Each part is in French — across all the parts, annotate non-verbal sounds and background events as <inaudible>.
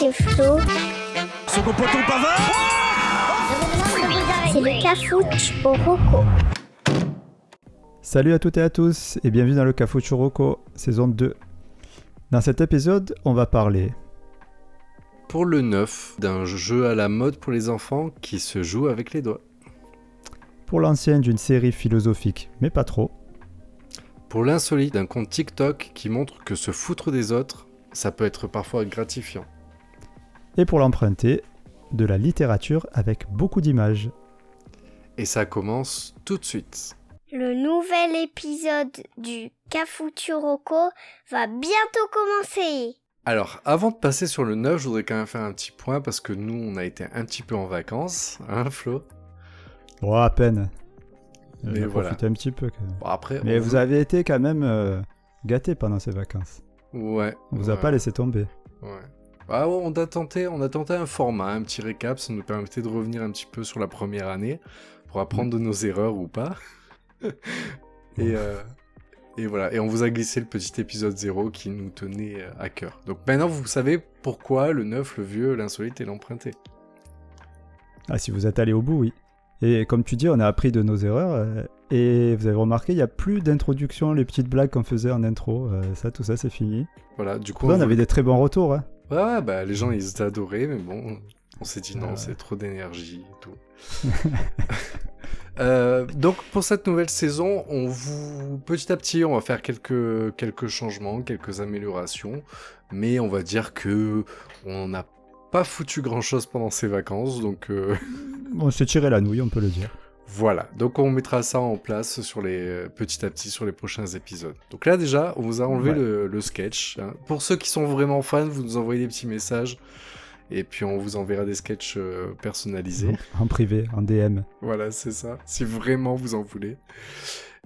c'est Flo. Second poteau Pavard C'est le cafouche au Rocco. Salut à toutes et à tous et bienvenue dans le Cafucho Rocco, saison 2. Dans cet épisode, on va parler Pour le neuf, d'un jeu à la mode pour les enfants qui se joue avec les doigts. pour l'ancien d'une série philosophique, mais pas trop. Pour l'insolite d'un compte TikTok qui montre que se foutre des autres, ça peut être parfois gratifiant. Et pour l'emprunter, de la littérature avec beaucoup d'images. Et ça commence tout de suite. Le nouvel épisode du Rocco va bientôt commencer. Alors, avant de passer sur le neuf, je voudrais quand même faire un petit point parce que nous, on a été un petit peu en vacances, hein Flo? Bon, à peine. Mais J'ai voilà. profité un petit peu quand même. Bon, après, Mais vous avez été quand même euh, gâtés pendant ces vacances. Ouais. On vous a pas laissé tomber. Ouais. Ah on a tenté, on a tenté un format, un petit récap, ça nous permettait de revenir un petit peu sur la première année pour apprendre de nos erreurs ou pas. <laughs> et, euh, et voilà, et on vous a glissé le petit épisode 0 qui nous tenait euh, à cœur. Donc maintenant vous savez pourquoi le neuf, le vieux, l'insolite et l'emprunté. Ah, si vous êtes allé au bout, oui. Et comme tu dis, on a appris de nos erreurs. euh, et vous avez remarqué, il n'y a plus d'introduction, les petites blagues qu'on faisait en intro. euh, ça, tout ça, c'est fini. Voilà, du coup, Pourtant, on voulait- avait des très bons retours. Hein. Ouais, bah les gens ils adorés, mais bon, on s'est dit non, Ouais. c'est trop d'énergie et tout. <laughs> Euh, donc pour cette nouvelle saison, on vous petit à petit, on va faire quelques quelques changements, quelques améliorations, mais on va dire que on n'a pas foutu grand chose pendant ces vacances, donc euh, On s'est tiré la nouille, on peut le dire. Voilà. Donc on mettra ça en place sur les petit à petit sur les prochains épisodes. Donc là déjà, on vous a enlevé Ouais. le, le sketch. hein. Pour ceux qui sont vraiment fans, vous nous envoyez des petits messages. Et puis on vous enverra des sketchs euh, personnalisés. <laughs> En privé, en DM. Voilà, c'est ça. Si vraiment vous en voulez.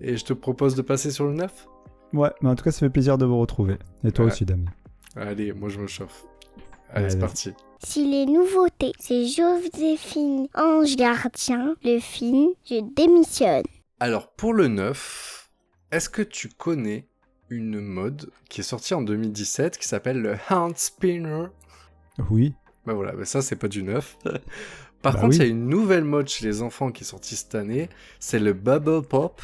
Et je te propose de passer sur le 9 Ouais, mais en tout cas, ça fait plaisir de vous retrouver. Et toi aussi, Damien. Allez, moi je me chauffe. Allez, Allez, c'est parti. Si les nouveautés, c'est Joséphine Ange Gardien, le film, je démissionne. Alors, pour le 9, est-ce que tu connais une mode qui est sortie en 2017 qui s'appelle le hand spinner? Oui. Bah voilà, bah ça c'est pas du neuf. <laughs> Par Bah contre, il oui. y a une nouvelle mode chez les enfants qui est sortie cette année, c'est le bubble pop.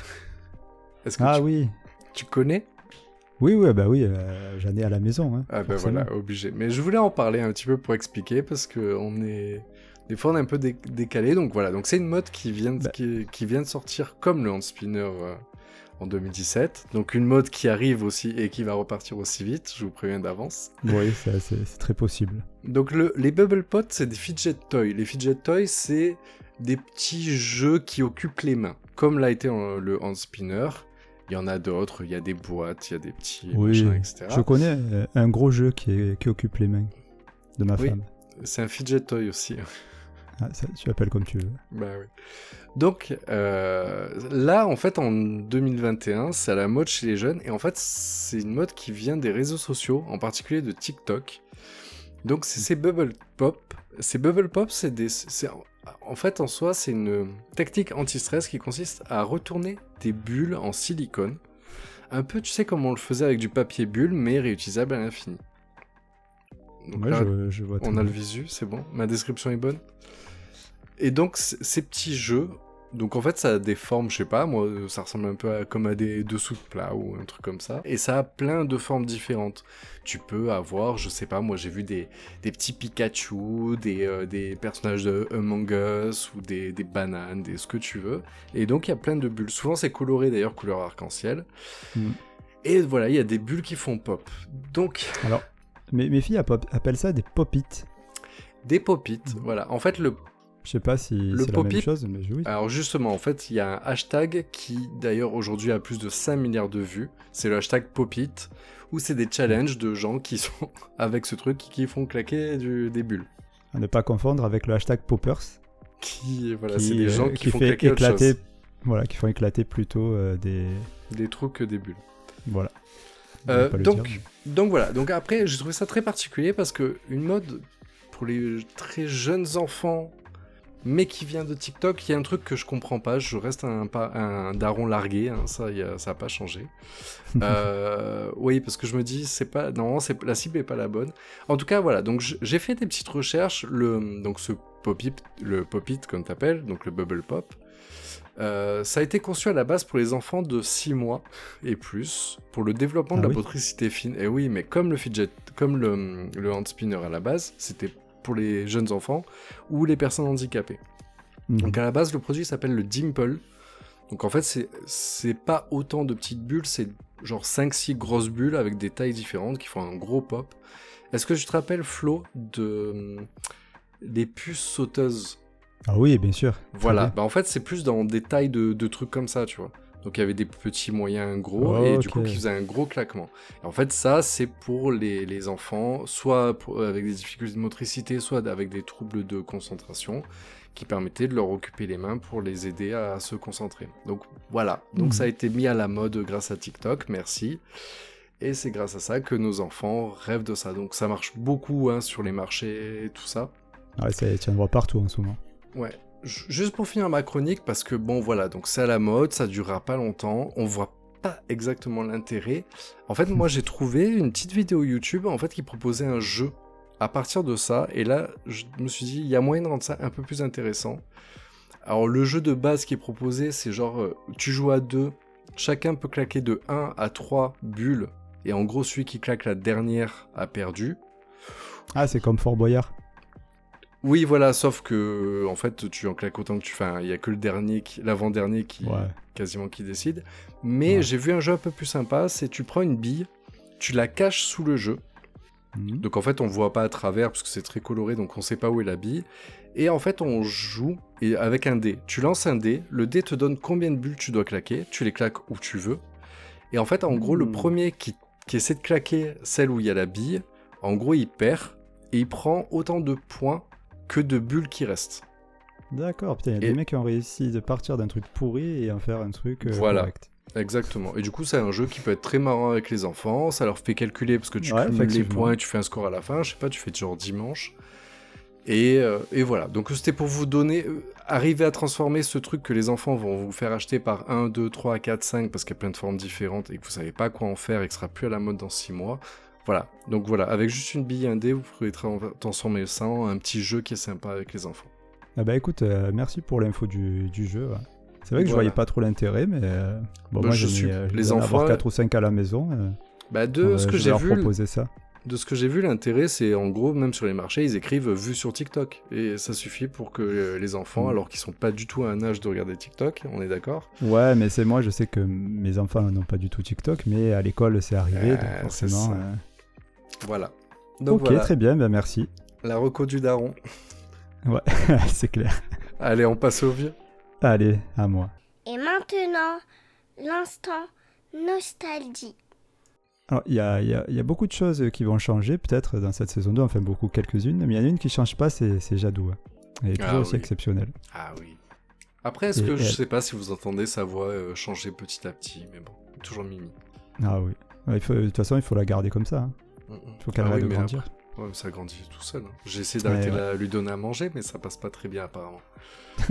Est-ce que Ah tu, oui. tu connais? Oui, oui, bah oui, euh, j'en ai à la maison. Hein, Ah bah forcément. voilà, obligé. Mais je voulais en parler un petit peu pour expliquer parce que on est des fois on est un peu dé- décalé. Donc voilà, donc c'est une mode qui vient de, Bah. qui, qui vient de sortir comme le hand spinner euh, en 2017. Donc une mode qui arrive aussi et qui va repartir aussi vite. Je vous préviens d'avance. Oui, c'est très possible. Donc le- les bubble pots, c'est des fidget toys. Les fidget toys, c'est des petits jeux qui occupent les mains, comme l'a été euh, le hand spinner. Il y en a d'autres, il y a des boîtes, il y a des petits Oui, machins, etc. je connais un gros jeu qui, est- qui occupe les mains de ma Oui. femme. C'est un fidget toy aussi. Ah, ça, tu l'appelles comme tu veux. bah oui. Donc euh, là, en fait, en 2021, c'est à la mode chez les jeunes. Et en fait, c'est une mode qui vient des réseaux sociaux, en particulier de TikTok. Donc c'est ces bubble pop. Ces bubble pop, c'est des... En fait, en soi, c'est une technique anti-stress qui consiste à retourner des bulles en silicone. Un peu, tu sais, comme on le faisait avec du papier bulle, mais réutilisable à l'infini. Donc Ouais, là, je, je vois on a le visu, c'est bon. Ma description est bonne. Et donc, ces petits jeux, donc en fait, ça a des formes, je sais pas, moi, ça ressemble un peu à, comme à des dessous de plat ou un truc comme ça. Et ça a plein de formes différentes. Tu peux avoir, je sais pas, moi, j'ai vu des, des petits Pikachu, des, euh, des personnages de Among Us ou des, des bananes, des ce que tu veux. Et donc, il y a plein de bulles. Souvent, c'est coloré d'ailleurs, couleur arc-en-ciel. Mm. Et voilà, il y a des bulles qui font pop. Donc, Alors, mes, mes filles app- appellent ça des pop-it. des pop-it, Mm. voilà. En fait, le Je sais pas si c'est la même chose, mais oui. Alors justement, en fait, il y a un hashtag qui d'ailleurs aujourd'hui a plus de 5 milliards de vues. C'est le hashtag Popit, où c'est des challenges de gens qui sont <laughs> avec ce truc qui font claquer du- des bulles. À ne pas confondre avec le hashtag poppers. Qui, voilà, c'est des euh, gens qui, font fait claquer éclater, voilà, qui font éclater plutôt euh, des, Des trous que des bulles. voilà. Euh, donc, dire, donc voilà, donc après j'ai trouvé ça très particulier parce que une mode pour les très jeunes enfants mais qui vient de TikTok. Il y a un truc que je comprends pas. Je reste un, un daron largué. hein, ça, y a- ça a pas changé. <laughs> Euh, oui, parce que je me dis, c'est pas, non, c'est la cible est pas la bonne. En tout cas, voilà. Donc j'ai fait des petites recherches. Le, donc ce pop-it, le pop-it comme t'appelles, donc le bubble pop. euh, ça a été conçu à la base pour les enfants de 6 mois et plus, pour le développement de Ah la oui. motricité fine. Et oui, mais comme le fidget, comme le, le hand spinner à la base, c'était pour les jeunes enfants ou les personnes handicapées. Mhm. Donc à la base, le produit s'appelle le Dimple. Donc en fait, c'est pas autant de petites bulles, c'est genre 5-6 grosses bulles avec des tailles différentes qui font un gros pop. Est-ce que tu te rappelles, Flo, de hum, des puces sauteuses? Ah oui, bien sûr. Voilà, bah en fait, c'est plus dans des tailles de, de trucs comme ça, tu vois. Donc il y avait des petits moyens gros Oh, et du coup qui faisaient un gros claquement. Et en fait, ça, c'est pour les, les enfants, soit pour- avec des difficultés de motricité, soit avec des troubles de concentration, qui permettaient de leur occuper les mains pour les aider à se concentrer. Donc voilà, donc ça a été mis à la mode grâce à TikTok, merci. Et c'est grâce à ça que nos enfants rêvent de ça. Donc ça marche beaucoup hein, sur les marchés et tout ça. Ouais, ça tient droit partout en ce moment. Ouais. Ju- Juste pour finir ma chronique, parce que bon voilà, donc c'est à la mode, ça durera pas longtemps, on voit pas exactement l'intérêt. En fait, moi <laughs> j'ai trouvé une petite vidéo YouTube en fait qui proposait un jeu à partir de ça, et là je me suis dit il y a moyen de rendre ça un peu plus intéressant. Alors le jeu de base qui est proposé, c'est genre euh, tu joues à deux, chacun peut claquer de 1 à 3 bulles, et en gros celui qui claque la dernière a perdu. Ah, c'est comme Fort Boyard. Oui, voilà, sauf que en fait, tu en claques autant que tu fais. Il y a que le dernier, l'avant-dernier qui Ouais. quasiment qui décide. Mais Ouais. j'ai vu un jeu un peu plus sympa. C'est tu prends une bille, tu la caches sous le jeu. Mhm. Donc en fait, on voit pas à travers parce que c'est très coloré, donc on sait pas où est la bille. Et en fait, on joue et avec un dé. Tu lances un dé, le dé te donne combien de bulles tu dois claquer. Tu les claques où tu veux. Et en fait, en gros, le premier qui, qui essaie de claquer celle où il y a la bille, en gros, il perd et il prend autant de points que de bulles qui restent. D'accord, putain, il y a Et- des mecs qui ont réussi de partir d'un truc pourri et en faire un truc euh, Voilà. correct. Exactement. Et du coup, c'est un jeu qui peut être très marrant avec les enfants. Ça leur fait calculer parce que tu Ouais, cumules les points et tu fais un score à la fin. Je sais pas, tu fais genre dimanche. Et, euh, et voilà. Donc c'était pour vous donner, euh, arriver à transformer ce truc que les enfants vont vous faire acheter par 1, 2, 3, 4, 5 parce qu'il y a plein de formes différentes et que vous savez pas quoi en faire et que ce sera plus à la mode dans 6 mois. Voilà. Donc voilà, avec juste une bille, un dé, vous pouvez tra- transformer ça en un petit jeu qui est sympa avec les enfants. Ah bah écoute, euh, merci pour l'info du, du jeu. ouais. C'est vrai que je Voilà. voyais pas trop l'intérêt, mais euh, bon, Bah, moi je suis- euh, je les dois en avoir enfants, 4 ou 5 à la maison. Bah de ce que je j'ai vu, proposer ça. De ce que j'ai vu, l'intérêt, c'est en gros, même sur les marchés, ils écrivent vu sur TikTok. Et ça suffit pour que les enfants, Mm. alors qu'ils sont pas du tout à un âge de regarder TikTok, on est d'accord Ouais, mais c'est moi, je sais que mes enfants n'ont pas du tout TikTok, mais à l'école c'est arrivé, Euh, donc forcément. Voilà. Donc ok, voilà, très bien, bah merci. la reco du daron. <laughs> <laughs> c'est clair. Allez, on passe au vieux. Allez, à moi. Et maintenant, l'instant nostalgie. Alors, il y a, il y a- il y a beaucoup de choses qui vont changer, peut-être, dans cette saison 2, enfin beaucoup, quelques-unes, mais il y en a une qui change pas, c'est c'est Jadou. hein. Elle est toujours Ah aussi oui. exceptionnelle. Ah oui. Après, est-ce que je elle- sais pas si vous entendez sa voix euh, changer petit à petit, mais bon, toujours Mimi. Ah oui. Ouais, il faut- de toute façon, il faut la garder comme ça. hein. Il faut qu'elle Ah arrête oui, de mais grandir. après- ouais, mais ça grandit tout seul. hein. J'ai essayé d'arrêter Ouais, de la- lui donner à manger, mais ça passe pas très bien apparemment. <laughs>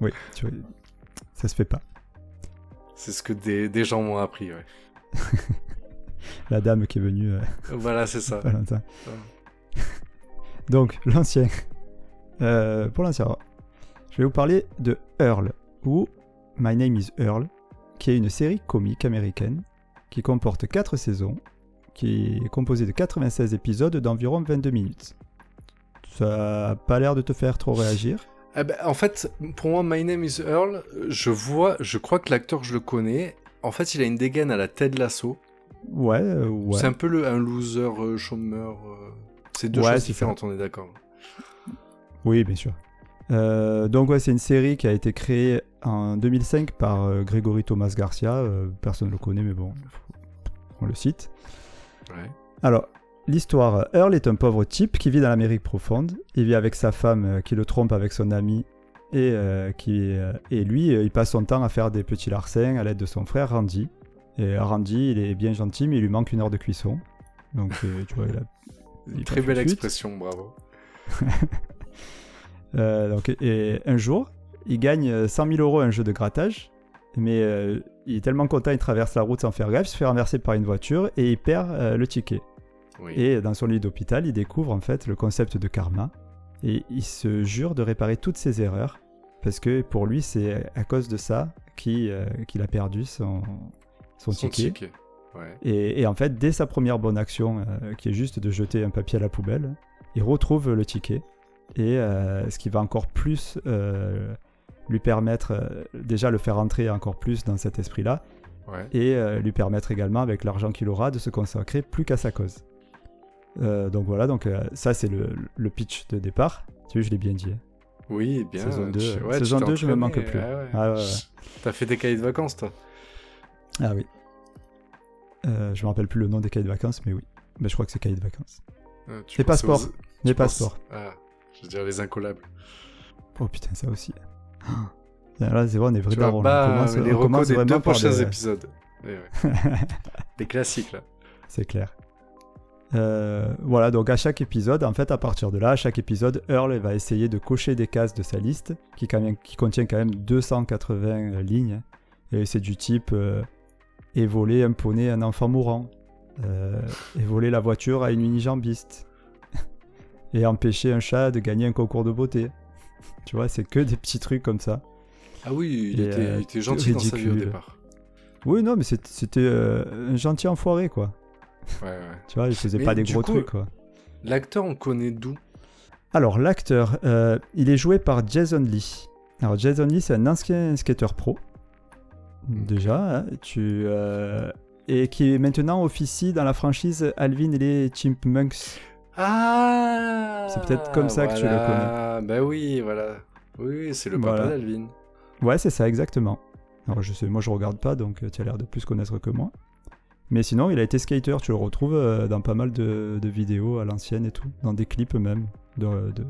Oui, tu vois, ça se fait pas. C'est ce que des, des gens m'ont appris, ouais. <laughs> La dame qui est venue euh, <laughs> Voilà, c'est ça. Ouais. Donc, l'ancien. Euh, pour l'ancien, je vais vous parler de Earl, ou My Name is Earl, qui est une série comique américaine qui comporte 4 saisons, qui est composée de 96 épisodes d'environ 22 minutes. Ça a pas l'air de te faire trop réagir. Ah bah, en fait, pour moi, My Name is Earl, je vois, je crois que l'acteur, je le connais. En fait, il a une dégaine à la Ted Lasso. Ouais, euh, ouais. C'est un peu le, un loser, euh, chômeur. euh, C'est deux Ouais, choses différentes, on est d'accord. Oui, bien sûr. Euh, donc ouais, c'est une série qui a été créée en 2005 par Grégory Thomas Garcia. Personne ne le connaît, mais bon, on le cite. Ouais. Alors, l'histoire, Earl est un pauvre type qui vit dans l'Amérique profonde. Il vit avec sa femme euh, qui le trompe avec son ami. Et, euh, qui, euh, et lui, euh, il passe son temps à faire des petits larcins à l'aide de son frère Randy. Et Randy, il est bien gentil, mais il lui manque une heure de cuisson. Donc, euh, tu vois, il a... Une Il très belle expression, bravo. <laughs> Euh, donc, et un jour, il gagne 100 000 euros à un jeu de grattage, mais euh, il est tellement content, il traverse la route sans faire gaffe, il se fait renverser par une voiture et il perd euh, le ticket. Oui. Et dans son lit d'hôpital, il découvre en fait le concept de karma et il se jure de réparer toutes ses erreurs parce que pour lui, c'est à cause de ça qu'il euh, qu'il a perdu son, son, Son ticket. ticket. Ouais. Et, et en fait, dès sa première bonne action, euh, qui est juste de jeter un papier à la poubelle, il retrouve le ticket. Et ce qui va encore plus lui permettre, euh, déjà le faire entrer encore plus dans cet esprit-là, Ouais. et euh, lui permettre également, avec l'argent qu'il aura, de se consacrer plus qu'à sa cause. Euh, donc voilà, donc ça c'est le, le pitch de départ. Tu vois, je l'ai bien dit. hein. Oui, bien. Saison deux, tu- ouais, saison t'es deux, je me manque plus. ouais. Ah ouais. <laughs> T'as fait des cahiers de vacances, toi Ah oui. Euh, je me rappelle plus le nom des cahiers de vacances, mais oui. Mais je crois que c'est cahiers de vacances. Ah, Les pensais passeports. aux- Les penses- passeports. Ah, je veux dire les incollables. Oh putain, ça aussi. Là, c'est vrai, on est vrai Tu vois, darons, là. bah, les recos des vraiment deux prochains des- épisodes. Eh ouais. <laughs> Les classiques, là. C'est clair. Euh, voilà, donc à chaque épisode, en fait, à partir de là, à chaque épisode, Earl va essayer de cocher des cases de sa liste, qui, quand même- qui contient quand même 280 lignes. Et c'est du type euh, et voler un poney à un enfant mourant, euh, et voler la voiture à une unijambiste, <laughs> et empêcher un chat de gagner un concours de beauté. <laughs> Tu vois, c'est que des petits trucs comme ça. Ah oui, il, Et, était, euh, il était gentil dans sa vie au départ. Oui, non, mais c'était euh, un gentil enfoiré, quoi. Ouais, ouais. Tu vois, il faisait Mais pas des gros coup, trucs, quoi. L'acteur, on connaît d'où? Alors, l'acteur, euh, il est joué par Jason Lee. Alors, Jason Lee, c'est un ancien skater pro. Déjà, hein, tu. euh, et qui maintenant officie dans la franchise Alvin et les Chipmunks. Ah C'est peut-être comme ça que tu le voilà. Bah oui, voilà. Oui, oui, c'est le papa Voilà. d'Alvin. Ouais, c'est ça, exactement. Alors, je sais, moi, je regarde pas, donc euh, tu as l'air de plus connaître que moi. Mais sinon, il a été skater, tu le retrouves euh, dans pas mal de, de vidéos à l'ancienne et tout, dans des clips même de, de,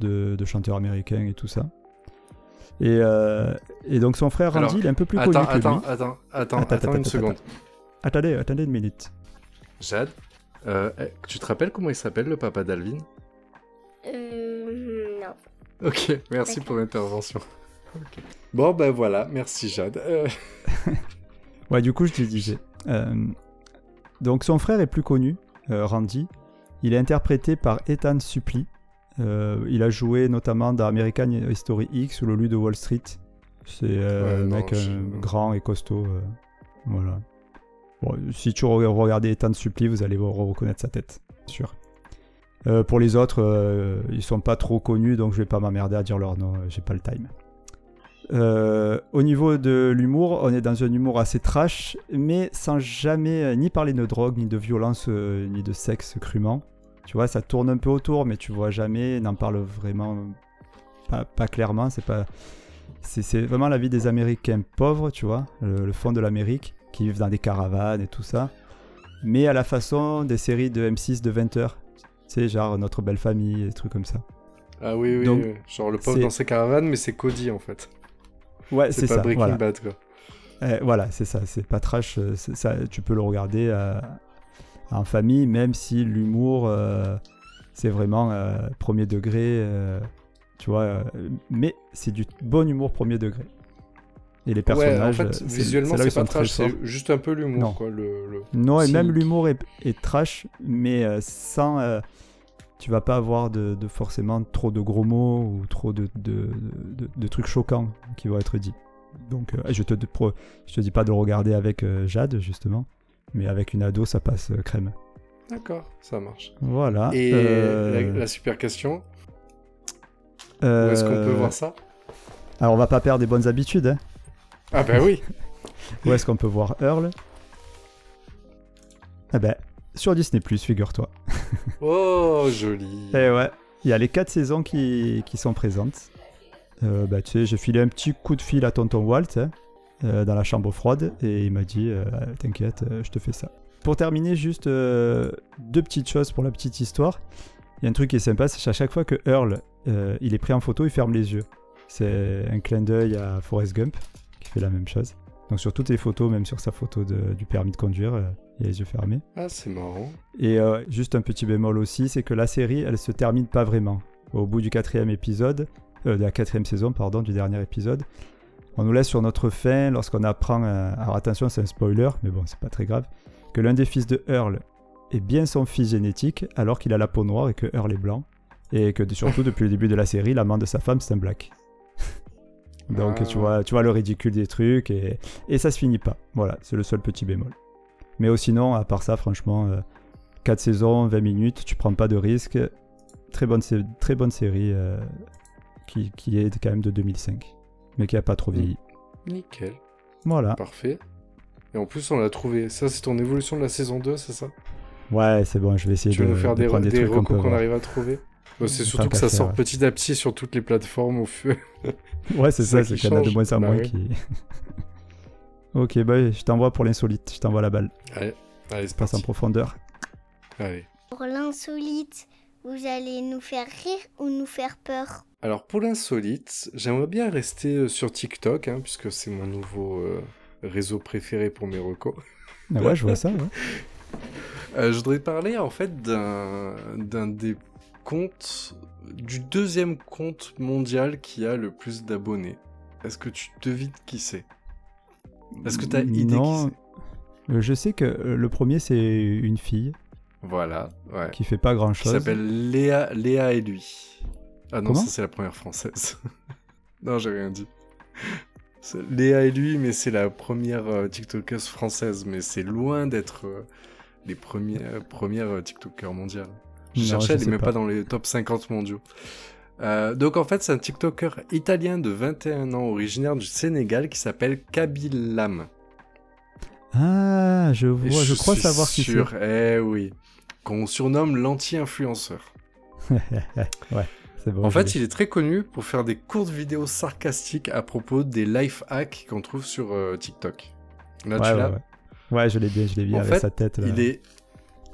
de- de chanteurs américains et tout ça. Et, euh, et donc son frère Randy, Alors, il est un peu plus Attends, connu que attends, lui. attends, attends, Attends, attends, attends, une attends, seconde. Attendez, attendez une minute. Jade, euh, eh, tu te rappelles comment il s'appelle le papa d'Alvin? Euh, non. Ok, merci pour l'intervention. Bon, ben voilà, merci Jade. Euh, <laughs> Ouais, du coup, je te disais. euh, donc son frère est plus connu, euh, Randy. Il est interprété par Ethan Suplee. Euh, il a joué notamment dans American History X ou Le Loup de Wall Street. C'est euh, Ouais, un non, mec euh, grand et costaud. euh, voilà. Bon, si tu re- regardez Ethan Suplee, vous allez re- reconnaître sa tête, sûr. Euh, pour les autres, euh, ils sont pas trop connus, donc je vais pas m'emmerder à dire leur nom, j'ai pas le time. Euh, au niveau de l'humour, on est dans un humour assez trash, mais sans jamais euh, ni parler de drogue, ni de violence, euh, ni de sexe crûment. Tu vois, ça tourne un peu autour, mais tu vois jamais, n'en parle vraiment pas, pas clairement. C'est pas, c'est vraiment la vie des Américains pauvres, tu vois, le, le fond de l'Amérique, qui vivent dans des caravanes et tout ça, mais à la façon des séries de M6 de 20 heures. Tu sais, genre Notre Belle Famille, des trucs comme ça. Ah oui, oui, Donc, oui. genre le pauvre dans ses caravanes, mais c'est Cody en fait. Ouais, C'est c'est pas ça. Breaking voilà. Bad quoi. Eh, voilà, c'est ça, c'est pas trash, euh, c'est ça, tu peux le regarder euh, en famille, même si l'humour, euh, c'est vraiment premier degré, tu vois, mais c'est du bon humour premier degré. Et les personnages, ouais, en fait, c'est- visuellement, c'est sont pas trash, c'est juste un peu Non. l'humour quoi. Le, le- Non, et même l'humour est, est trash, mais sans. Tu vas pas avoir de, de forcément trop de gros mots ou trop de, de, de- de trucs choquants qui vont être dits. Donc, euh, je, te, je te dis pas de le regarder avec euh, Jade, justement, mais avec une ado, ça passe euh, crème. D'accord, ça marche. Voilà. Et la, la super question, où est-ce qu'on peut voir ça? Alors, on va pas perdre des bonnes habitudes. Hein. Ah bah oui <laughs> Où est-ce qu'on peut voir Earl? Eh ben, sur Disney, figure-toi. Oh, joli <laughs> Eh ouais, il y a les quatre saisons qui, qui sont présentes. Euh, bah, tu sais, j'ai filé un petit coup de fil à tonton Walt hein, euh, dans la chambre froide et il m'a dit euh, T'inquiète, euh, je te fais ça. Pour terminer, juste deux petites choses pour la petite histoire. Il y a un truc qui est sympa, c'est qu'à chaque fois que Earl il est pris en photo, il ferme les yeux. C'est un clin d'œil à Forrest Gump qui fait la même chose. Donc sur toutes les photos, même sur sa photo de- du permis de conduire, a les yeux fermés. Ah, c'est marrant. Et euh, juste un petit bémol aussi, c'est que la série, elle se termine pas vraiment. au bout du quatrième épisode, euh, de la quatrième saison, pardon, du dernier épisode. On nous laisse sur notre fin lorsqu'on apprend, euh, alors attention c'est un spoiler, mais bon c'est pas très grave, que l'un des fils de Earl est bien son fils génétique alors qu'il a la peau noire et que Earl est blanc. Et que surtout depuis le début de la série, l'amant de sa femme c'est un black. <laughs> Donc Ah. tu, vois, tu vois le ridicule des trucs et, et ça se finit pas. Voilà, c'est le seul petit bémol. Mais oh, sinon, à part ça, franchement, 4 saisons, 20 minutes, tu prends pas de risque. Très bonne, sé- très bonne série euh, qui, qui est quand même de 2005, mais qui a pas trop vieilli. Nickel, Voilà. parfait. Et en plus, on l'a trouvé. Ça, c'est ton évolution de la saison 2, c'est ça? Ouais, c'est bon, je vais essayer Tu veux de, nous faire de des, des, des trucs qu'on arrive à trouver? Bah, C'est surtout que ça faire, sort ouais. petit à petit sur toutes les plateformes au fur. Ouais, c'est ça ça, c'est qui qu'il y en a de moins en Bah moins qui. <laughs> ok, bah je t'envoie pour l'insolite, je t'envoie la balle. Allez, allez c'est Passe en profondeur. Allez. Pour l'insolite, vous allez nous faire rire ou nous faire peur? Alors pour l'insolite, j'aimerais bien rester euh, sur TikTok, hein, puisque c'est mon nouveau euh, réseau préféré pour mes recos. Ah ouais, je vois ça, ouais. <laughs> Euh, je voudrais parler en fait d'un d'un des comptes, du deuxième compte mondial qui a le plus d'abonnés. Est-ce que tu devines qui c'est? Est-ce que tu as idée Non. Euh, Je sais que euh, le premier, c'est une fille Voilà, ouais. qui fait pas grand Qui s'appelle Léa, Léa et lui. Ah non, Comment ça c'est la première française. <laughs> non, j'ai rien dit. C'est Léa et lui, mais c'est la première euh, TikTokeuse française, mais c'est loin d'être euh, les premiers, euh, premières euh, TikTokers mondiales. Je Non, cherchais, je elle n'est même pas. pas dans les top 50 mondiaux. Euh, donc en fait, c'est un TikToker italien de 21 ans, originaire du Sénégal, qui s'appelle Kabilam. Ah, je vois, je, crois suis savoir qui c'est. sûr, eh oui, qu'on surnomme l'anti-influenceur. <laughs> ouais, c'est bon. En fait, il est très connu pour faire des courtes vidéos sarcastiques à propos des life hacks qu'on trouve sur euh, TikTok. Là, ouais, tu ouais, l'as ouais. Ouais, je l'ai bien, je l'ai vu En avec fait, sa tête. Là. Il est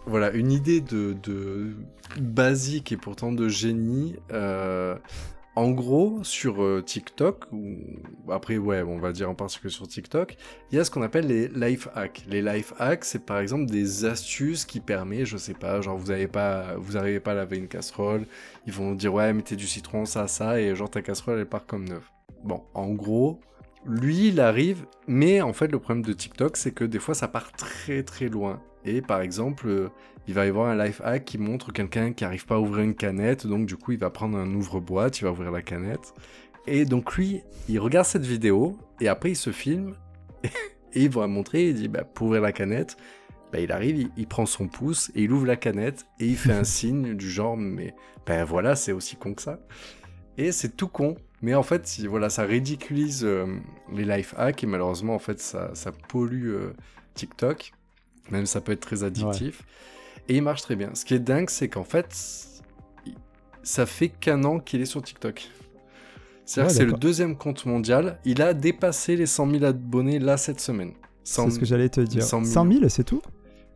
voilà une idée de, basique et pourtant de génie. euh, en gros, sur euh, TikTok après ouais, on va dire en particulier sur TikTok, il y a ce qu'on appelle les life hacks. Les life hacks, c'est par exemple des astuces qui permettent, je sais pas, genre vous avez pas, vous arrivez pas à laver une casserole, ils vont dire ouais mettez du citron ça ça et genre ta casserole elle part comme neuve. Bon, en gros, lui, il arrive, mais en fait, le problème de TikTok, c'est que des fois, ça part très très loin. Et par exemple, euh, il va y avoir un life hack qui montre quelqu'un qui arrive pas à ouvrir une canette, donc du coup, il va prendre un ouvre-boîte, il va ouvrir la canette. Et donc lui, il regarde cette vidéo, et après, il se filme, <laughs> et il va montrer, il dit, bah, pour ouvrir la canette, bah, il arrive, il, il prend son pouce, et il ouvre la canette, et il fait un <laughs> signe du genre, mais ben voilà, c'est aussi con que ça. Et c'est tout con. Mais en fait, si- voilà, ça ridiculise euh, les life hacks et malheureusement, en fait, ça, ça pollue euh, TikTok. Même ça peut être très addictif. Et il marche très bien. Ce qui est dingue, c'est qu'en fait, ça fait qu'un an qu'il est sur TikTok. C'est-à-dire Ouais, que c'est le deuxième compte mondial. Il a dépassé les 100 000 abonnés là cette semaine. 100 C'est ce que j'allais te dire. 100 100 000, c'est tout?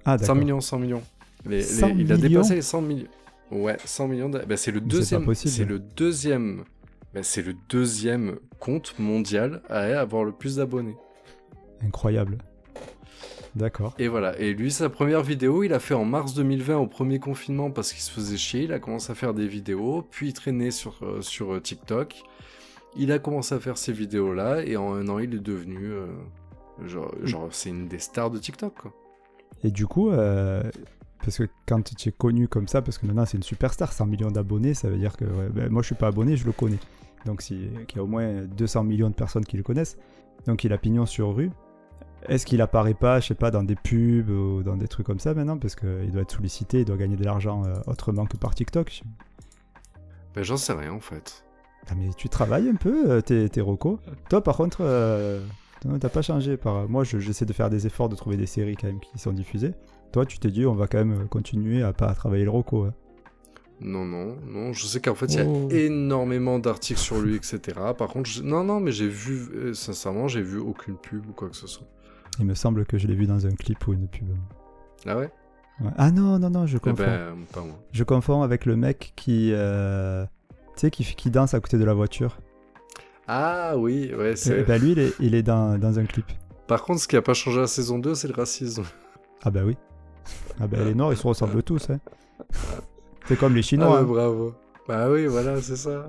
Ah, 100 d'accord. millions, 100 millions. Les- les- 100 il a millions? dépassé les 100 millions. Ouais, 100 millions. d'a- bah, c'est le deuxième. C'est le deuxième. Bah, c'est le deuxième compte mondial à avoir le plus d'abonnés. Incroyable. D'accord. Et voilà. Et lui, sa première vidéo, il a fait en mars 2020 au premier confinement parce qu'il se faisait chier. Il a commencé à faire des vidéos, puis il traînait sur, euh, sur euh, TikTok. Il a commencé à faire ces vidéos-là et en un an, il est devenu. euh, genre, genre c'est une des stars de TikTok, quoi. Et du coup, euh, parce que quand tu es connu comme ça, parce que maintenant c'est une superstar, 100 millions d'abonnés, ça veut dire que ouais, ben, moi je suis pas abonné, je le connais. Donc si- qu'il y a au moins 200 millions de personnes qui le connaissent. Donc il a pignon sur rue. Est-ce qu'il apparaît pas, je sais pas, dans des pubs ou dans des trucs comme ça maintenant? Parce qu'il doit être sollicité, il doit gagner de l'argent euh, autrement que par TikTok. Ben, j'en sais rien, en fait. Ah, mais tu travailles un peu, euh, tes, tes recos. Toi, par contre, euh, t'as pas changé. Par... Moi, je- j'essaie de faire des efforts de trouver des séries quand même qui sont diffusées. Toi, tu t'es dit, on va quand même continuer à pas travailler le reco. hein. Non, non, non. Je sais qu'en fait, il Oh. y a énormément d'articles sur lui, etc. Par contre, je- non, non, mais j'ai vu, euh, sincèrement, j'ai vu aucune pub ou quoi que ce soit. Il me semble que je l'ai vu dans un clip ou une pub. Ah ouais? Ouais. Ah non, non, non, je Eh confonds. ben, pas moi. Je confonds avec le mec qui, euh, tu sais, qui, qui danse à côté de la voiture. Ah oui, ouais, Et, c'est... bah lui, il est, il est dans, dans un clip. Par contre, ce qui a pas changé à la saison 2, c'est le racisme. Ah bah oui. Ah bah les Noirs, ils se ressemblent tous. Hein. <laughs> C'est comme les Ah Chinois. ouais, hein. bravo. Bah oui, voilà, c'est ça.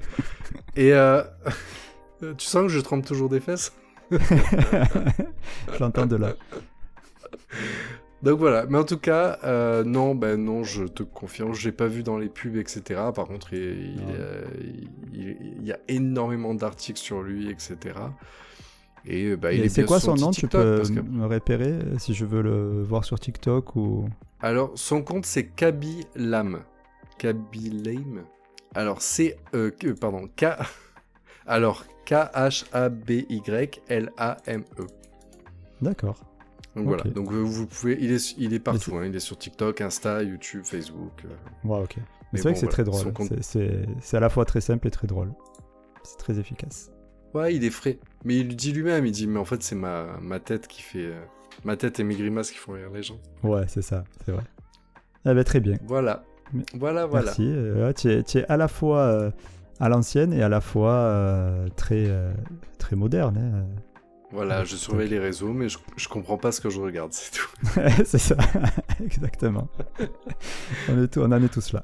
<laughs> Et euh, <laughs> tu sens que je trempe toujours des fesses? Je l'entends de là. Donc voilà, mais en tout cas, euh, non, ben non, je te confirme, je l'ai pas vu dans les pubs, etc. Par contre, il, il, Non. euh, il- il y a énormément d'articles sur lui, etc. Et euh, bah, il Et est c'est quoi son nom TikTok, Tu peux parce que- me repérer si je veux le voir sur TikTok ou? Alors, son compte, c'est Kaby Lam. Kaby Lame. Alors, c'est... Euh, pardon, K... <laughs> Alors, K-H-A-B-Y-L-A-M-E. D'accord. Donc voilà, donc euh, vous pouvez... Il est, il est partout, hein. il est sur TikTok, Insta, YouTube, Facebook. euh. Ouais, ok. Mais c'est vrai que c'est voilà, très drôle. son compte- c'est à la fois très simple et très drôle. C'est très efficace. Ouais, il est frais. Mais il dit lui-même, il dit, mais en fait, c'est ma, ma tête qui fait... euh, Ma tête et mes grimaces qui font rire les gens. Ouais, c'est ça, c'est vrai. Eh ben, très bien. Voilà. Mais- Voilà, voilà. Merci. Euh, tu, es, tu es à la fois euh, à l'ancienne et à la fois euh, très, euh, très moderne. hein. Voilà, Ouais, je surveille les réseaux, mais je, je comprends pas ce que je regarde, c'est tout. <laughs> c'est ça, <laughs> exactement. on, est tout- on en est tous là.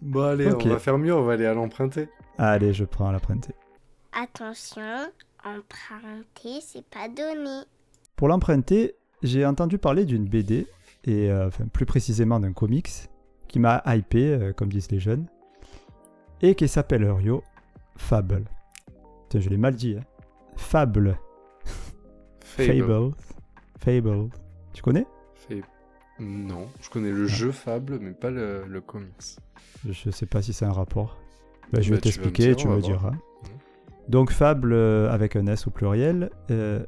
Bon, allez, on va faire mieux, on va aller à l'emprunter. Allez, je prends l'emprunté. Attention, emprunter, c'est pas donné. Pour l'emprunter, j'ai entendu parler d'une BD, et euh, enfin, plus précisément d'un comics, qui m'a hypé, euh, comme disent les jeunes, et qui s'appelle Rio Fable. Putain, je l'ai mal dit. hein. Fable. Fable. Fable. Tu connais? Fable. Non, je connais le Ah. jeu Fable, mais pas le, le comics. Je sais pas si c'est un rapport. Bah, je Bah, vais tu vas me t'expliquer, dire, tu on me voir. Donc Fable, euh, avec un S au pluriel, euh,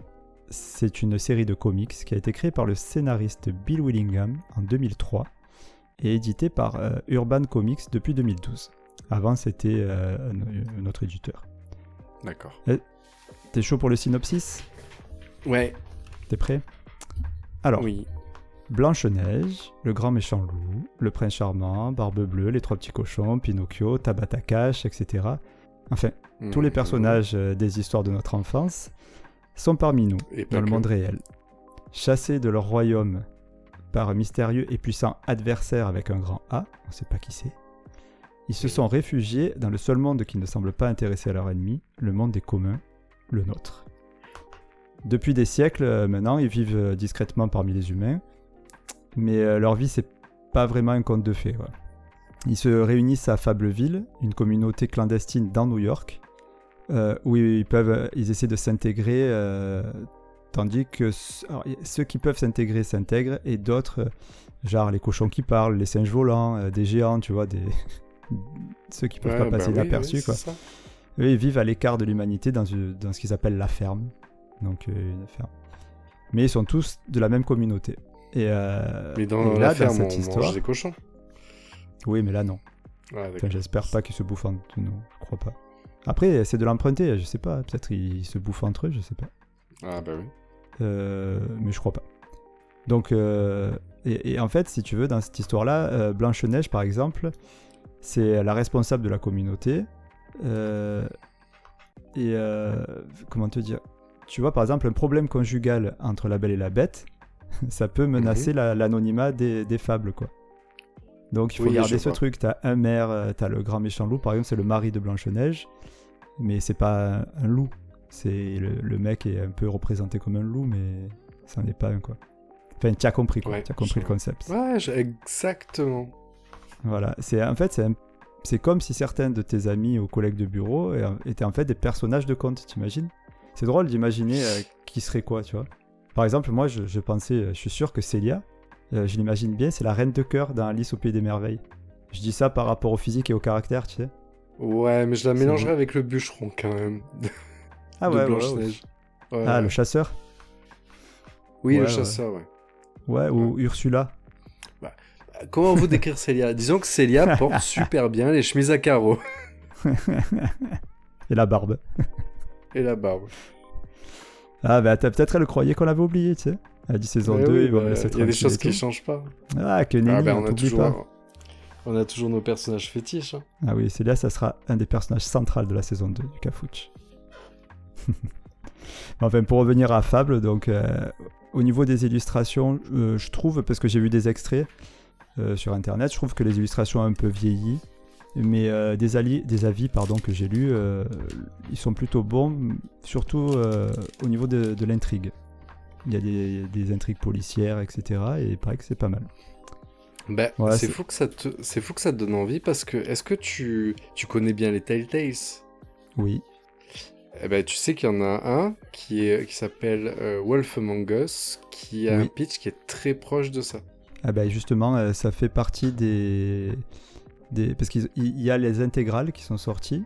c'est une série de comics qui a été créée par le scénariste Bill Willingham en 2003 et éditée par euh, Urban Comics depuis 2012. Avant, c'était un, autre éditeur. D'accord. T'es chaud pour le synopsis? Ouais, T'es prêt? Alors, oui. Blanche-Neige, le grand méchant loup, le prince charmant, Barbe Bleue, les trois petits cochons, Pinocchio, Tabata Cash, etc. Enfin, tous les Mhm. personnages euh, des histoires de notre enfance sont parmi nous, Et dans le que. monde réel. Chassés de leur royaume par un mystérieux et puissant adversaire avec un grand A, on ne sait pas qui c'est, ils se sont réfugiés dans le seul monde qui ne semble pas intéresser à leur ennemi, le monde des communs, le nôtre. Depuis des siècles euh, maintenant, ils vivent euh, discrètement parmi les humains, mais leur vie c'est pas vraiment un conte de fées. Ils se réunissent à Fableville, une communauté clandestine dans New York, euh, où ils peuvent, ils essaient de s'intégrer, euh, tandis que alors, ceux qui peuvent s'intégrer s'intègrent et d'autres, euh, genre les cochons qui parlent, les singes volants, euh, des géants, tu vois, des <laughs> ceux qui peuvent Ouais, pas bah passer oui, inaperçus, oui, quoi. Eux, ils vivent à l'écart de l'humanité dans, ce qu'ils appellent la ferme. Donc, une ferme. Mais ils sont tous de la même communauté. Et, Mais dans et la là, ferme, dans on cette mange histoire. des cochons. Oui, mais là, non. Ouais, Enfin, d'accord. j'espère pas qu'ils se bouffent entre nous. Je crois pas. Après, c'est de l'emprunter, je sais pas. Peut-être ils se bouffent entre eux, je sais pas. Ah bah oui. Euh, mais je crois pas. Donc, euh, et, et en fait, si tu veux, dans cette histoire-là, euh, Blanche-Neige, par exemple, c'est la responsable de la communauté. Et comment te dire Tu vois, par exemple, un problème conjugal entre la belle et la bête, <laughs> ça peut menacer la- l'anonymat des, des fables, quoi. Donc, il faut Oui, garder je ce vois. truc. T'as un maire, euh, t'as le grand méchant loup, par exemple, c'est le mari de Blanche-Neige, mais c'est pas un, loup. C'est le, le mec est un peu représenté comme un loup, mais ça n'est pas un quoi. Enfin, tu as compris quoi. Ouais, tu as compris le concept. Ouais, exactement. Voilà. C'est en fait c'est un- c'est comme si certains de tes amis ou collègues de bureau euh, étaient en fait des personnages de conte. T'imagines? C'est drôle d'imaginer euh, qui serait quoi, tu vois? Par exemple, moi, je, je pensais, je suis sûr que Célia, euh, je l'imagine bien, c'est la reine de cœur dans Alice au pays des merveilles. Je dis ça par rapport au physique et au caractère, tu sais. Ouais, mais je la mélangerais avec le bûcheron quand même. <laughs> Ah de ouais, Ah, le chasseur? Oui, le Ouais, chasseur, ouais. Ouais, ou Ursula. Comment vous décrire Célia? Disons que Célia porte <laughs> super bien les chemises à carreaux <laughs> et la barbe. et la barbe. Ah bah peut-être elle croyait qu'on l'avait oublié, tu sais. Elle a dit saison Ouais, 2, oui, il va bah, Il y a des choses qui tout. changent pas. Ah, que Nelly, ah, ben, on on, a toujours... pas. on a toujours nos personnages fétiches. hein. Ah oui, Célia, ça sera un des personnages centraux de la saison 2 du Cafouche. <laughs> enfin, pour revenir à Fable, donc euh, au niveau des illustrations, euh, je trouve, parce que j'ai vu des extraits euh, sur internet, je trouve que les illustrations ont un peu vieilli. Mais des, des avis pardon, que j'ai lus, ils sont plutôt bons, surtout au niveau de, de l'intrigue. Il y a des, des intrigues policières, etc. Et il paraît que c'est pas mal. Bah, Ouais, c'est fou que ça te, c'est fou que ça te donne envie parce que est-ce que tu, tu connais bien les Telltales? Oui. Eh ben, tu sais qu'il y en a un qui est, qui s'appelle euh, Wolf Among Us, qui a Oui. un pitch qui est très proche de ça. Ah bah justement, euh, ça fait partie des... des... Parce qu'il il y a les intégrales qui sont sorties.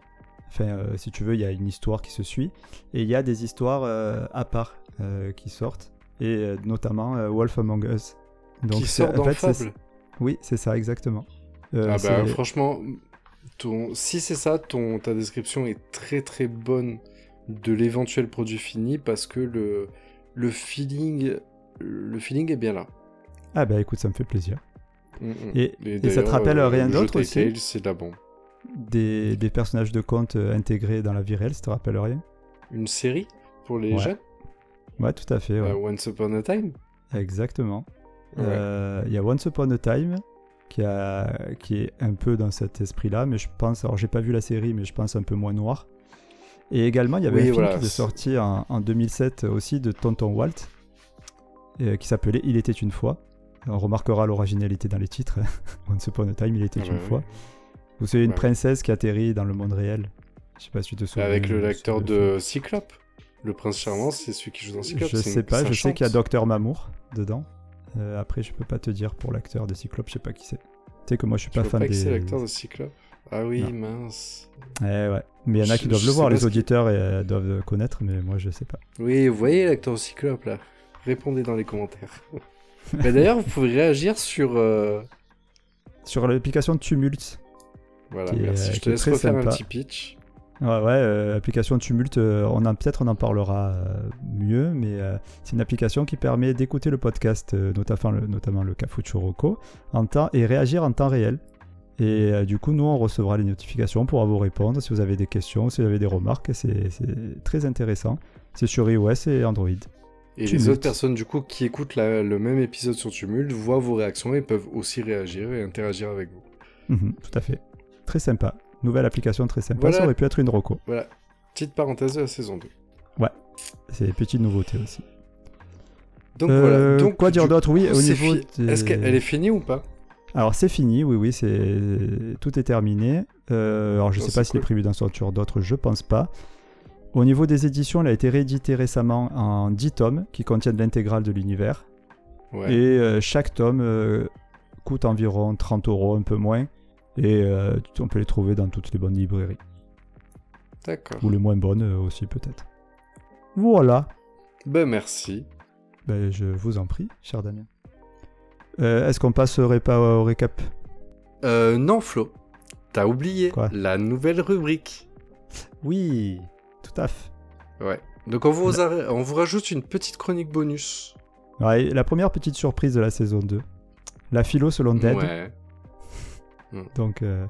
Enfin, euh, si tu veux, il y a une histoire qui se suit. Et il y a des histoires à part qui sortent. Et euh, notamment euh, Wolf Among Us. qui c'est- sort en dans fait, c'est- Fable. Oui, c'est ça, exactement. Euh, Ah bah franchement, ton... si c'est ça, ton... ta description est très très bonne de l'éventuel produit fini parce que le, le feeling le feeling est bien là. Ah bah écoute, ça me fait plaisir. Mm, mm. Et- et ça te rappelle euh, rien d'autre aussi c'est de la bombe. Des, des personnages de conte euh, intégrés dans la vie réelle, ça te rappelle rien? Une série pour les Ouais. jeunes? Ouais, tout à fait. ouais. Once Upon a Time Exactement. Ouais. Euh, Il y a Once Upon a Time qui, a, qui est un peu dans cet esprit-là, mais je pense, alors j'ai pas vu la série, mais je pense un peu moins noir. Et également, il y avait Oui, un film qui est sorti en, en 2007 aussi de Tonton Walt, euh, qui s'appelait Il était une fois. On remarquera l'originalité dans les titres. <laughs> Once Upon a Time, Il était Ah une bah oui. fois. Vous savez, une Ouais. princesse qui atterrit dans le monde réel. Je sais pas si tu te souviens. Avec le ce de Cyclope. Le prince charmant, c'est celui qui joue dans. Cyclope. Je sais pas, je sais qu'il y a. Docteur Mamour dedans. Euh, après, je peux pas te dire pour l'acteur de Cyclope, je sais pas qui c'est. Tu sais que moi, je suis Tu pas fan pas des. c'est l'acteur de Cyclope? Ah oui, Non. mince. Eh ouais. Mais il y en a Je- qui doivent je le voir, les auditeurs et, euh, doivent connaître, mais moi, je sais pas. Oui, vous voyez l'acteur de Cyclope là Répondez dans les commentaires. Mais <laughs> d'ailleurs, vous pouvez réagir sur. euh, Sur l'application Tumult. Voilà, est, merci. Je te laisse refaire un petit pitch. Ouais, ouais, euh, application Tumult, euh, on en peut-être on en parlera euh, mieux, mais c'est une application qui permet d'écouter le podcast, notamment le, notamment le Cafucho Rocco, en temps et réagir en temps réel. Et du coup, nous, on recevra les notifications pour vous répondre si vous avez des questions, si vous avez des remarques. C'est c'est très intéressant. C'est sur iOS et Android. Et les autres personnes du coup qui écoutent la- le même épisode sur Tumult voient vos réactions et peuvent aussi réagir et interagir avec vous. Mhm, tout à fait. Très sympa. Nouvelle application très sympa. Voilà. Ça aurait pu être une Rocco. Voilà, petite parenthèse de la saison 2. C'est une petite nouveauté aussi. Donc Euh, voilà. Donc, quoi dire d'autre Oui, au c'est niveau. fi- des- Est-ce qu'elle est finie ou pas? Alors c'est fini, oui, oui, c'est tout est terminé. Euh, alors je Oh, sais c'est pas s'il est cool. prévu d'en sortir d'autres, je pense pas. Au niveau des éditions, elle a été rééditée récemment en 10 tomes qui contiennent l'intégrale de l'univers. Ouais. Et euh, chaque tome euh, coûte environ 30 euros, un peu moins. Et euh, on peut les trouver dans toutes les bonnes librairies. D'accord. Ou les moins bonnes euh, aussi peut-être. Voilà. Ben merci. Ben, je vous en prie, cher Damien. Euh, Est-ce qu'on passerait pas au récap? Euh, non, Flo. T'as oublié Quoi? la nouvelle rubrique. Oui, tout à fait. Ouais. Donc on vous, on vous rajoute une petite chronique bonus. Ouais, la première petite surprise de la saison 2. La philo selon Dead. Ouais. Donc, euh,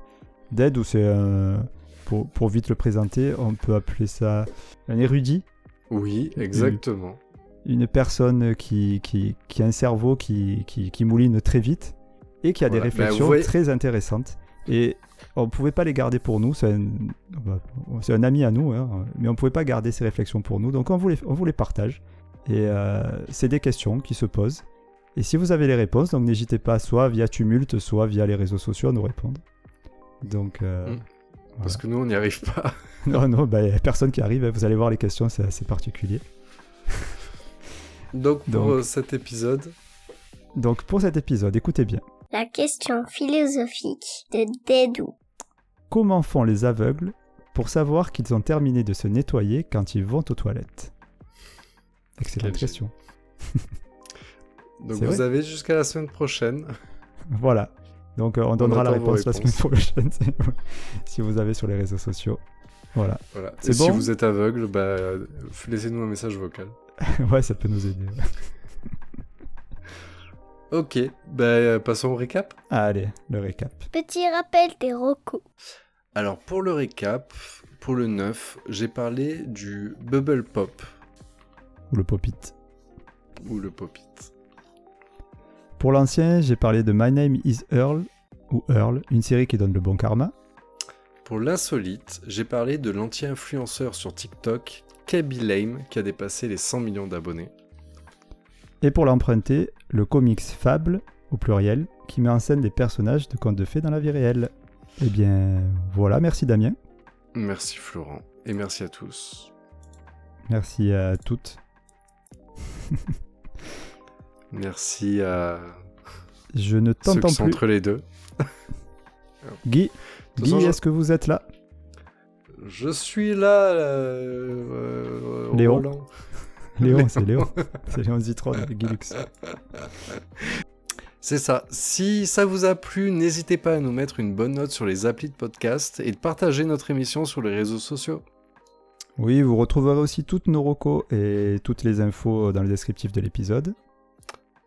Dead, ou c'est un. Pour, pour vite le présenter, on peut appeler ça un érudit. Oui, exactement. Une personne qui, qui, qui a un cerveau qui, qui, qui mouline très vite et qui a des Voilà. Bah, réflexions voyez- très intéressantes. Et on pouvait pas les garder pour nous. C'est un, un ami à nous, hein, mais on pouvait pas garder ces réflexions pour nous. Donc on vous les, on vous les partage. Et euh, c'est des questions qui se posent. Et si vous avez les réponses, donc n'hésitez pas, soit via Tumult, soit via les réseaux sociaux, à nous répondre. Donc, euh, Mm. Parce que nous, on n'y arrive pas. <laughs> non, non, bah, a personne qui arrive. Vous allez voir les questions, c'est assez particulier. Donc pour Donc. euh, cet épisode, Donc, pour cet épisode, écoutez bien. La question philosophique de Dédou. Comment font les aveugles pour savoir qu'ils ont terminé de se nettoyer quand ils vont aux toilettes? Excellente question. <laughs> donc vous avez jusqu'à la semaine prochaine. <laughs> Voilà. Donc, euh, on donnera la réponse la semaine <laughs> prochaine si vous avez sur les réseaux sociaux. Voilà. Si vous êtes aveugle, bah, laissez-nous un message vocal. <laughs> ouais, ça peut nous aider. Ok, bah, euh, passons au récap. Allez, le récap. Petit rappel des recos. Alors pour le récap, pour le 9, j'ai parlé du Bubble Pop Ou le pop-it. ou le Pop-It. Pour l'ancien, j'ai parlé de My Name is Earl, ou Earl, une série qui donne le bon karma. Pour l'insolite, j'ai parlé de l'anti-influenceur sur TikTok, Kaby Lame, qui a dépassé les 100 millions d'abonnés. Et pour l'emprunter, le comics Fable, au pluriel, qui met en scène des personnages de contes de fées dans la vie réelle. Eh bien, voilà, merci Damien. Merci Florent, et merci à tous. Merci à toutes. <laughs> Merci à Je ne t'entends sont plus. entre les deux. <laughs> Guy, Guy je- est-ce que vous êtes là? Je suis là, euh, euh, Léon. Roland. <laughs> <laughs> Léon, c'est Léon. c'est Léon Zitron avec Guy Lux. C'est ça. Si ça vous a plu, n'hésitez pas à nous mettre une bonne note sur les applis de podcast et de partager notre émission sur les réseaux sociaux. Oui, vous retrouverez aussi toutes nos recos et toutes les infos dans le descriptif de l'épisode.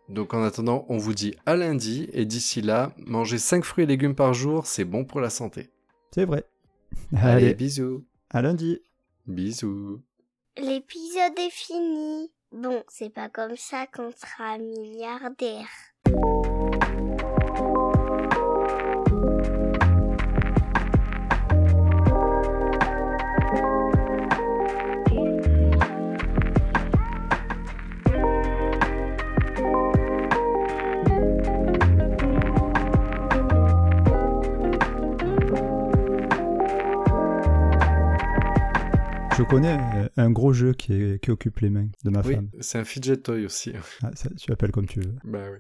Donc en attendant, on vous dit à lundi et d'ici là, manger 5 fruits et légumes par jour, c'est bon pour la santé. C'est vrai. <laughs> Allez, Allez, bisous. à lundi. Bisous. L'épisode est fini. Bon, c'est pas comme ça qu'on sera milliardaire. Je connais euh, un gros jeu qui, est- qui occupe les mains de ma Oui, femme. c'est un fidget toy aussi. Ah, ça, tu appelles comme tu veux. bah oui.